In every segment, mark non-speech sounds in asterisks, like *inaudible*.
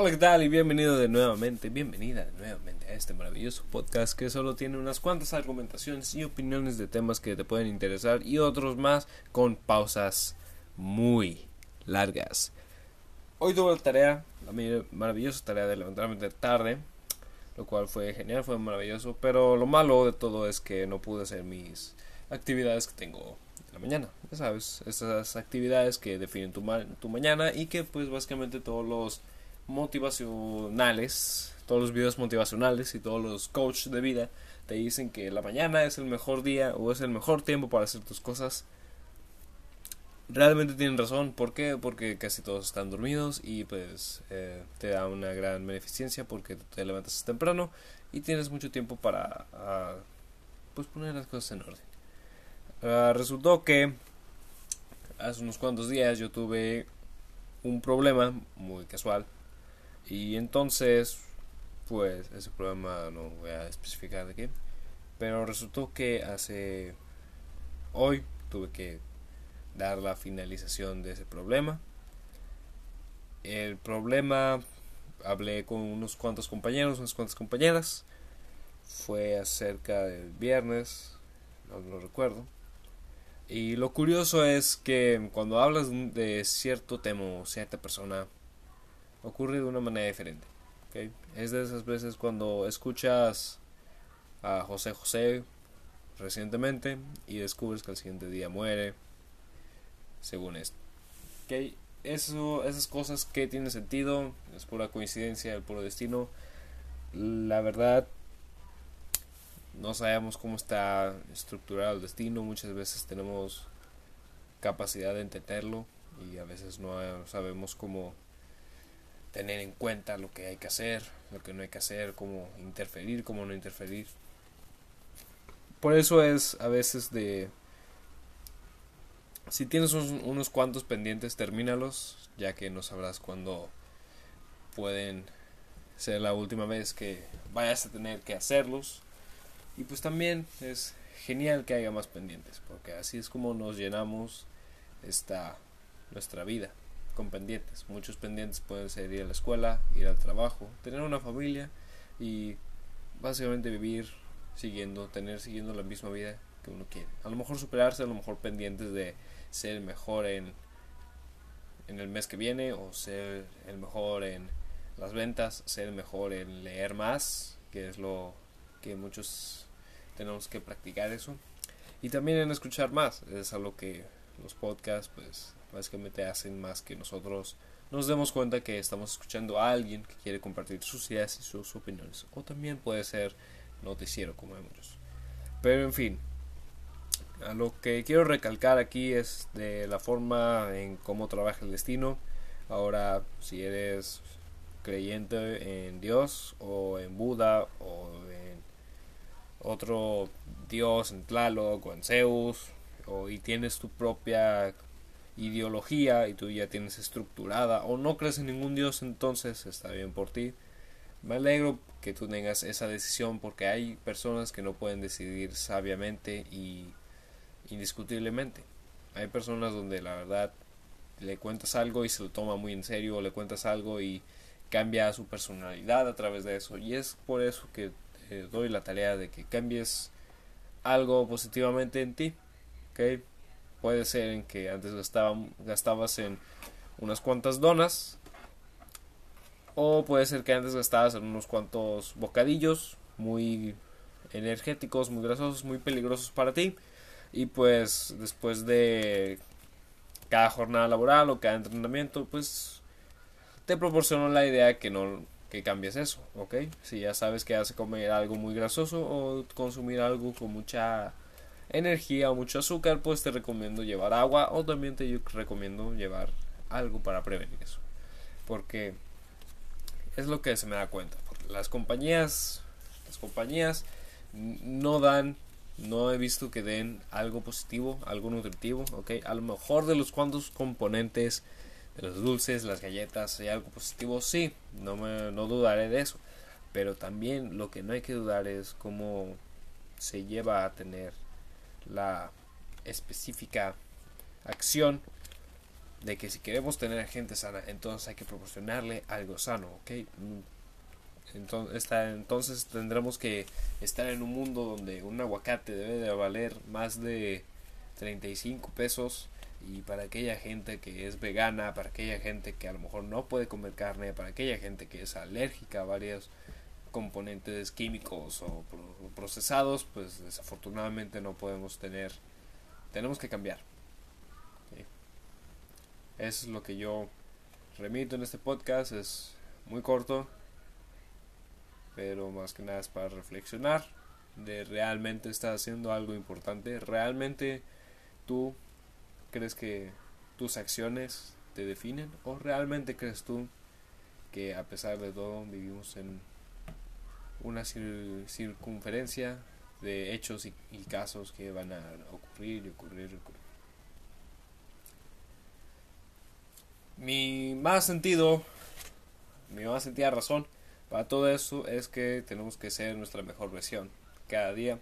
Hola, ¿qué tal? Y bienvenido de nuevamente, bienvenida de nuevamente a este maravilloso podcast que solo tiene unas cuantas argumentaciones y opiniones de temas que te pueden interesar y otros más con pausas muy largas. Hoy tuve la tarea, la maravillosa tarea de levantarme tarde, lo cual fue genial, fue maravilloso, pero lo malo de todo es que no pude hacer mis actividades que tengo en la mañana. Ya sabes, esas actividades que definen tu, tu mañana y que pues básicamente todos los motivacionales, todos los videos motivacionales y todos los coaches de vida te dicen que la mañana es el mejor día o es el mejor tiempo para hacer tus cosas. Realmente tienen razón, ¿por qué? Porque casi todos están dormidos y pues eh, te da una gran beneficencia porque te levantas temprano y tienes mucho tiempo para ah, pues poner las cosas en orden. Ah, resultó que hace unos cuantos días yo tuve un problema muy casual y entonces, pues ese problema no voy a especificar de qué. Pero resultó que hace... Hoy tuve que dar la finalización de ese problema. El problema, hablé con unos cuantos compañeros, unas cuantas compañeras. Fue acerca del viernes, no lo recuerdo. Y lo curioso es que cuando hablas de cierto tema o cierta persona, ocurre de una manera diferente. Es de esas veces cuando escuchas a José José recientemente y descubres que al siguiente día muere, según esto. Eso, esas cosas que tienen sentido, es pura coincidencia, el puro destino. La verdad, no sabemos cómo está estructurado el destino, muchas veces tenemos capacidad de entenderlo y a veces no sabemos cómo tener en cuenta lo que hay que hacer, lo que no hay que hacer, cómo interferir, cómo no interferir. Por eso es a veces de... Si tienes unos, cuantos pendientes, termínalos, ya que no sabrás cuándo pueden ser la última vez que vayas a tener que hacerlos. Y pues también es genial que haya más pendientes, porque así es como nos llenamos esta nuestra vida con pendientes. Muchos pendientes pueden ser ir a la escuela, ir al trabajo, tener una familia y básicamente vivir siguiendo, tener siguiendo la misma vida que uno quiere. A lo mejor superarse, a lo mejor pendientes de ser mejor en, en el mes que viene o ser el mejor en las ventas, ser mejor en leer más, que es lo que muchos tenemos que practicar eso. Y también en escuchar más, es algo que los podcasts pues básicamente hacen más que nosotros nos demos cuenta que estamos escuchando a alguien que quiere compartir sus ideas y sus opiniones. O también puede ser noticiero, como muchos. Pero en fin, a lo que quiero recalcar aquí es de la forma en cómo trabaja el destino. Ahora, si eres creyente en Dios o en Buda o en otro Dios, en Tlaloc o en Zeus, o, y tienes tu propia ideología y tú ya tienes estructurada o no crees en ningún Dios, entonces está bien por ti. Me alegro que tú tengas esa decisión porque hay personas que no pueden decidir sabiamente y indiscutiblemente. Hay personas donde la verdad le cuentas algo y se lo toma muy en serio o le cuentas algo y cambia su personalidad a través de eso y es por eso que doy la tarea de que cambies algo positivamente en ti. ¿okay? Puede ser en que antes gastabas en unas cuantas donas. O puede ser que antes gastabas en unos cuantos bocadillos muy energéticos, muy grasosos, muy peligrosos para ti. Y pues después de cada jornada laboral o cada entrenamiento, pues te proporciono la idea que no que cambies eso, ¿ok? Si ya sabes que hace comer algo muy grasoso o consumir algo con mucha energía o mucho azúcar, pues te recomiendo llevar agua o también te recomiendo llevar algo para prevenir eso. Porque es lo que se me da cuenta. Las compañías, las compañías no dan, no he visto que den algo positivo, algo nutritivo, ok. A lo mejor de los cuantos componentes de los dulces, las galletas, hay algo positivo, sí, no me, no dudaré de eso. Pero también lo que no hay que dudar es cómo se lleva a tener la específica acción de que si queremos tener gente sana, entonces hay que proporcionarle algo sano. Entonces, entonces tendremos que estar en un mundo donde un aguacate debe de valer más de 35 pesos y para aquella gente que es vegana, para aquella gente que a lo mejor no puede comer carne, para aquella gente que es alérgica a varios componentes químicos o procesados, pues desafortunadamente no podemos tener, tenemos que cambiar. Eso es lo que yo remito en este podcast, es muy corto, pero más que nada es para reflexionar de realmente estás haciendo algo importante, realmente tú crees que tus acciones te definen o realmente crees tú que a pesar de todo vivimos en una circunferencia de hechos y, casos que van a ocurrir y ocurrir y ocurrir. Mi más sentido, mi más sentida razón para todo eso es que tenemos que ser nuestra mejor versión cada día.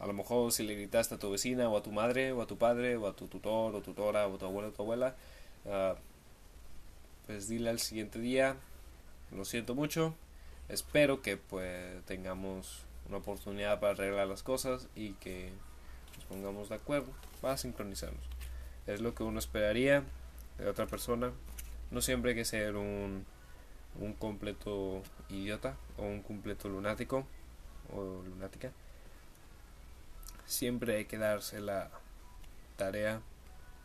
A lo mejor si le gritaste a tu vecina o a tu madre o a tu padre o a tu tutor o tutora o a tu abuelo o tu abuela, uh, pues dile al siguiente día, lo siento mucho, espero que pues tengamos una oportunidad para arreglar las cosas y que nos pongamos de acuerdo para sincronizarnos. Es lo que uno esperaría de otra persona. No siempre hay que ser un, un completo idiota o un completo lunático o lunática. Siempre hay que darse la tarea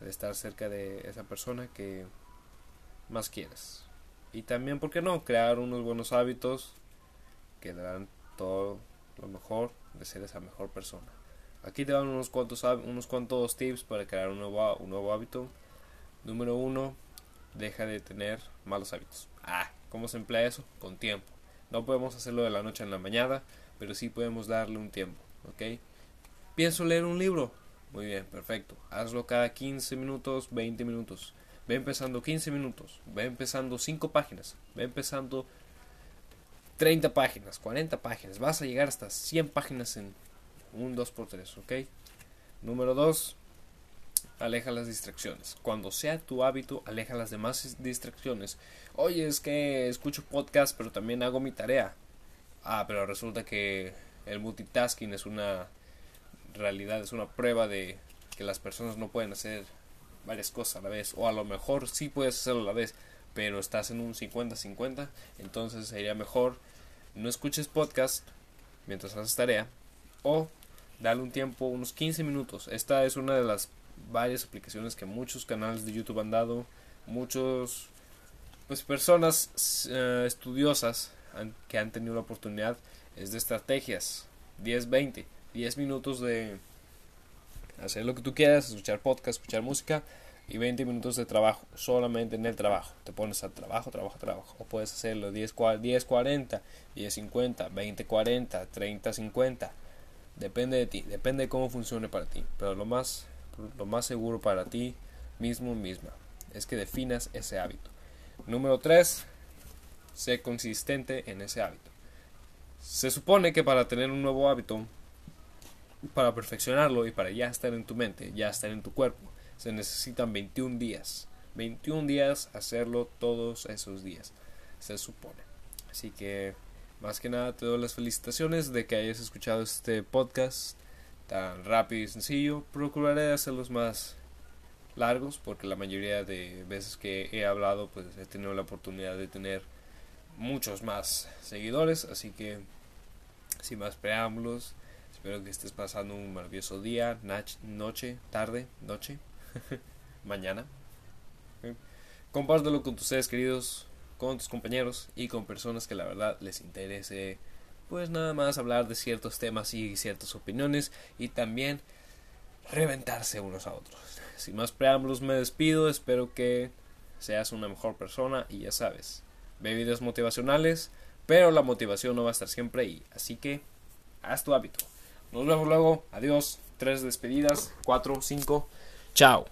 de estar cerca de esa persona que más quieres. Y también, ¿por qué no? Crear unos buenos hábitos que darán todo lo mejor de ser esa mejor persona. Aquí te dan unos cuantos, unos cuantos tips para crear un nuevo, un nuevo hábito. Número uno, deja de tener malos hábitos. Ah, ¿cómo se emplea eso? Con tiempo. No podemos hacerlo de la noche en la mañana, pero sí podemos darle un tiempo, ¿ok? Pienso leer un libro. Muy bien, perfecto. Hazlo cada 15 minutos, 20 minutos. Ve empezando 15 minutos. Ve empezando 5 páginas. Ve empezando 30 páginas, 40 páginas. Vas a llegar hasta 100 páginas en un 2x3, ¿ok? Número 2 aleja las distracciones. Cuando sea tu hábito, aleja las demás distracciones. Oye, es que escucho podcast, pero también hago mi tarea. Ah, pero resulta que el multitasking es una realidad, es una prueba de que las personas no pueden hacer varias cosas a la vez. O a lo mejor sí puedes hacerlo a la vez, pero estás en un 50-50. Entonces sería mejor no escuches podcast mientras haces tarea. O dale un tiempo, unos 15 minutos. Esta es una de las varias aplicaciones que muchos canales de YouTube han dado, muchos pues personas eh, estudiosas que han tenido la oportunidad es de estrategias 10-20 10 minutos de hacer lo que tú quieras escuchar podcast escuchar música y 20 minutos de trabajo solamente en el trabajo te pones al trabajo trabajo trabajo o puedes hacerlo 10 10 40 10 50 20 40 30 50 depende de ti depende de cómo funcione para ti pero lo más lo más seguro para ti mismo misma es que definas ese hábito. Número 3. Sé consistente en ese hábito. Se supone que para tener un nuevo hábito, para perfeccionarlo y para ya estar en tu mente, ya estar en tu cuerpo, se necesitan 21 días. 21 días hacerlo todos esos días, se supone. Así que, más que nada, te doy las felicitaciones de que hayas escuchado este podcast tan rápido y sencillo. Procuraré hacerlos más largos porque la mayoría de veces que he hablado pues he tenido la oportunidad de tener muchos más seguidores. Así que sin más preámbulos, espero que estés pasando un maravilloso día, noche, tarde, noche, *laughs* mañana. Compártelo con tus seres queridos, con tus compañeros y con personas que la verdad les interese pues nada más hablar de ciertos temas y ciertas opiniones y también reventarse unos a otros. *laughs* Sin más preámbulos me despido, espero que seas una mejor persona y ya sabes, videos motivacionales, pero la motivación no va a estar siempre ahí, así que haz tu hábito. Nos vemos luego, adiós, tres despedidas, cuatro, cinco, chao.